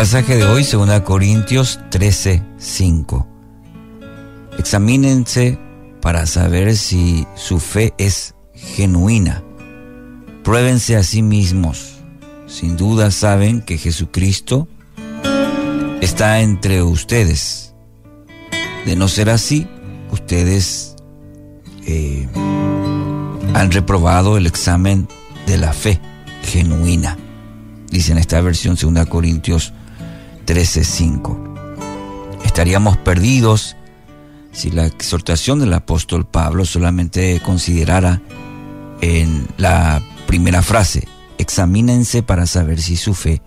pasaje de hoy, 2 Corintios 13, 5. Examínense para saber si su fe es genuina. Pruébense a sí mismos. Sin duda saben que Jesucristo está entre ustedes. De no ser así, ustedes eh, han reprobado el examen de la fe genuina. Dice en esta versión 2 Corintios 13:5. Estaríamos perdidos si la exhortación del apóstol Pablo solamente considerara en la primera frase, examínense para saber si su fe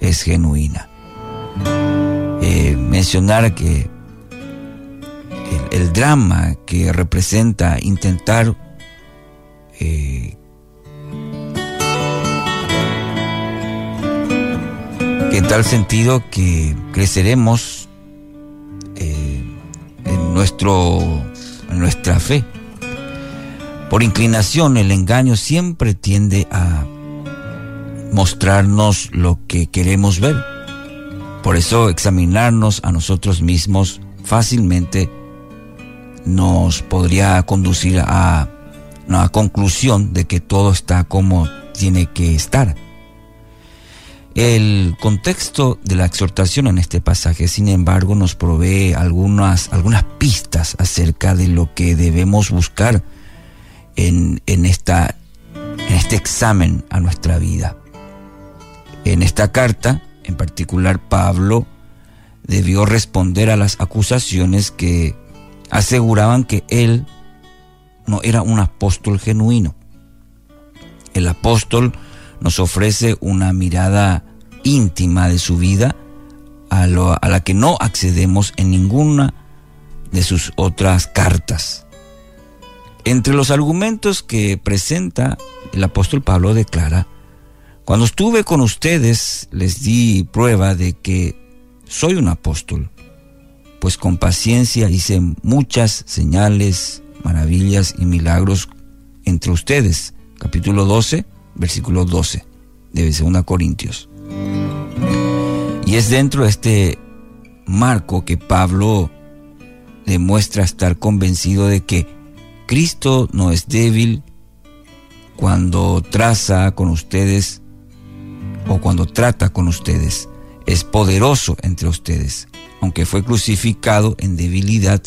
es genuina. Eh, mencionar que el, drama que representa intentar eh, en tal sentido que creceremos eh, en, nuestro, nuestra fe. Por inclinación, el engaño siempre tiende a mostrarnos lo que queremos ver. Por eso examinarnos a nosotros mismos fácilmente nos podría conducir a una conclusión de que todo está como tiene que estar. El contexto de la exhortación en este pasaje, sin embargo, nos provee algunas, algunas pistas acerca de lo que debemos buscar en, esta, en este examen a nuestra vida. En esta carta, en particular, Pablo debió responder a las acusaciones que aseguraban que él no era un apóstol genuino. El apóstol nos ofrece una mirada íntima de su vida a, la que no accedemos en ninguna de sus otras cartas. Entre los argumentos que presenta el apóstol Pablo declara, cuando estuve con ustedes les di prueba de que soy un apóstol, pues con paciencia hice muchas señales, maravillas y milagros entre ustedes. Capítulo 12, versículo 12 de 2 Corintios. Y es dentro de este marco que Pablo demuestra estar convencido de que Cristo no es débil cuando traza con ustedes o cuando trata con ustedes. Es poderoso entre ustedes. Aunque fue crucificado en debilidad,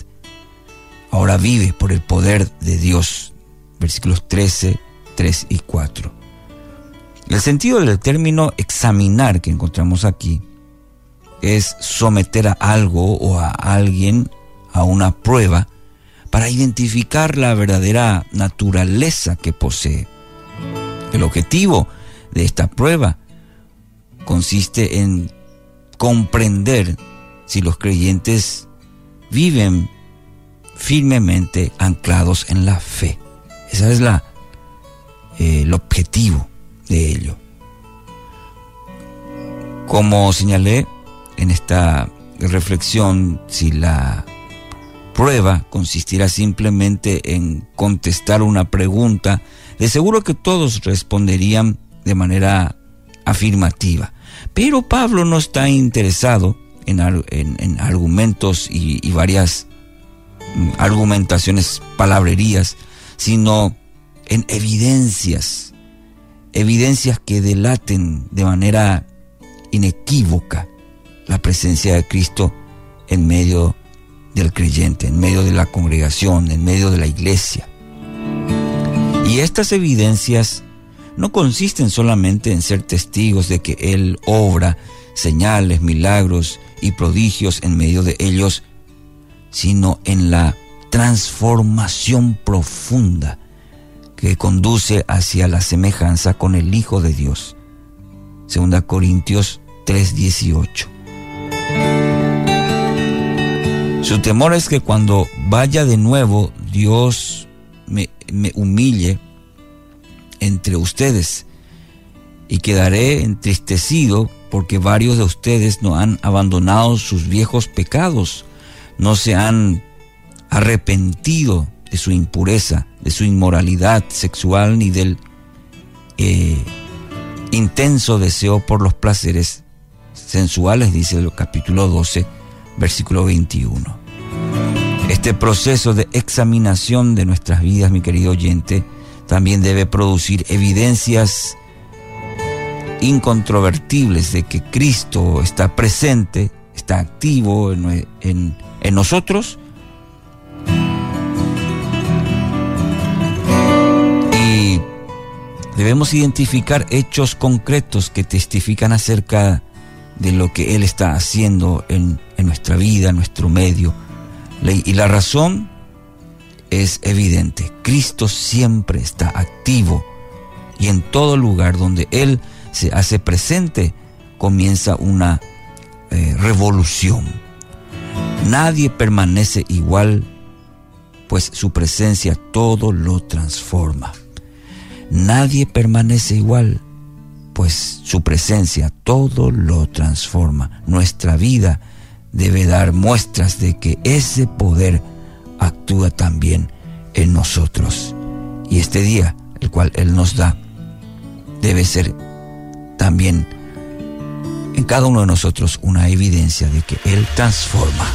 ahora vive por el poder de Dios. Versículos 13, 3 y 4. El sentido del término examinar que encontramos aquí es someter a algo o a alguien a una prueba para identificar la verdadera naturaleza que posee. El objetivo de esta prueba consiste en comprender si los creyentes viven firmemente anclados en la fe. Ese es la, eh, el objetivo de ello. Como señalé en esta reflexión, si la prueba consistirá simplemente en contestar una pregunta, de seguro que todos responderían de manera afirmativa. Pero Pablo no está interesado en, argumentos y, y, varias mm, argumentaciones, palabrerías, sino en evidencias evidencias que delaten de manera inequívoca la presencia de Cristo en medio del creyente, en medio de la congregación, en medio de la iglesia. Y estas evidencias no consisten solamente en ser testigos de que Él obra señales, milagros y prodigios en medio de ellos, sino en la transformación profunda que conduce hacia la semejanza con el Hijo de Dios. Segunda Corintios 3:18. Su temor es que cuando vaya de nuevo Dios me, humille entre ustedes y quedaré entristecido porque varios de ustedes no han abandonado sus viejos pecados, no se han arrepentido de su impureza, de su inmoralidad sexual, ni del eh, intenso deseo por los placeres sensuales, dice el capítulo 12, versículo 21. Este proceso de examinación de nuestras vidas, mi querido oyente, también debe producir evidencias incontrovertibles de que Cristo está presente, está activo en, nosotros y debemos identificar hechos concretos que testifican acerca de lo que Él está haciendo en, en nuestra vida, en nuestro medio. Y la razón es evidente. Cristo siempre está activo y en todo lugar donde Él se hace presente comienza una eh, revolución. Nadie permanece igual, pues su presencia todo lo transforma. Nadie permanece igual, pues su presencia todo lo transforma. Nuestra vida debe dar muestras de que ese poder actúa también en nosotros. Y este día, el cual Él nos da, debe ser también en cada uno de nosotros una evidencia de que Él transforma.